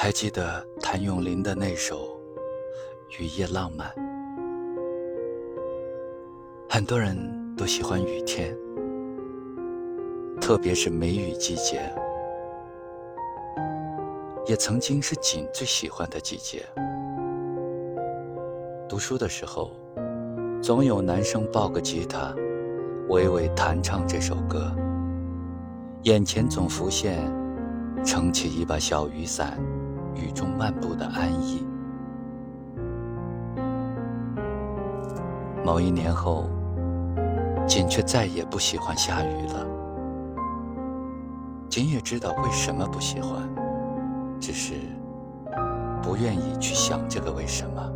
还记得谭咏麟的那首《雨夜浪漫》。很多人都喜欢雨天，特别是梅雨季节，也曾经是锦最喜欢的季节。读书的时候，总有男生抱个吉他，娓娓弹唱这首歌，眼前总浮现撑起一把小雨伞。雨中漫步的安逸。某一年后，锦却再也不喜欢下雨了。锦也知道为什么不喜欢，只是不愿意去想这个为什么。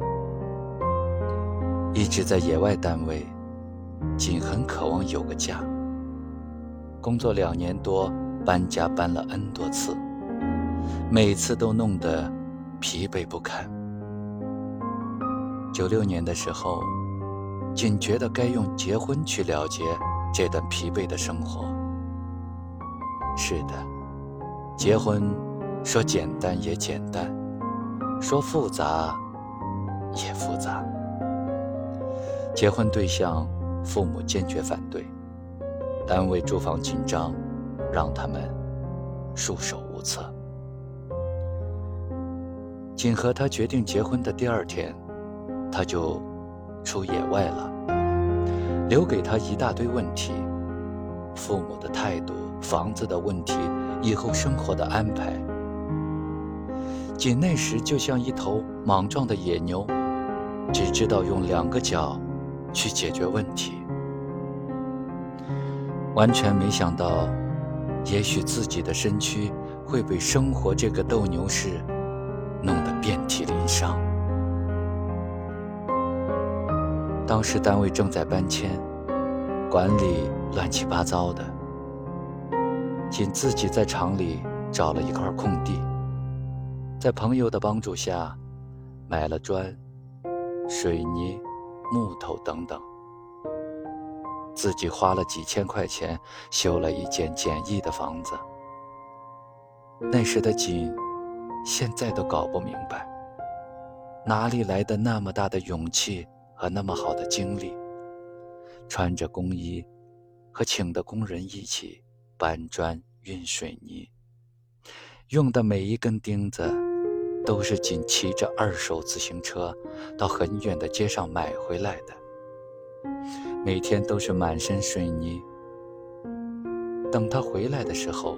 一直在野外单位，锦很渴望有个家。工作两年多，搬家搬了 N 多次。每次都弄得疲惫不堪。九六年的时候，仅觉得该用结婚去了结这段疲惫的生活。是的，结婚说简单也简单，说复杂也复杂。结婚对象父母坚决反对，单位住房紧张，让他们束手无策。仅和他决定结婚的第二天，他就出野外了，留给他一大堆问题：父母的态度、房子的问题、以后生活的安排。仅那时就像一头莽撞的野牛，只知道用两个脚去解决问题，完全没想到，也许自己的身躯会被生活这个斗牛士。弄得遍体鳞伤。当时单位正在搬迁，管理乱七八糟的，仅自己在厂里找了一块空地，在朋友的帮助下，买了砖、水泥、木头等等，自己花了几千块钱修了一间简易的房子。那时的景。现在都搞不明白，哪里来的那么大的勇气和那么好的精力，穿着工衣，和请的工人一起搬砖运水泥，用的每一根钉子，都是仅骑着二手自行车到很远的街上买回来的，每天都是满身水泥。等他回来的时候，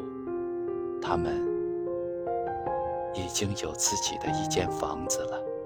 他们。已经有自己的一间房子了。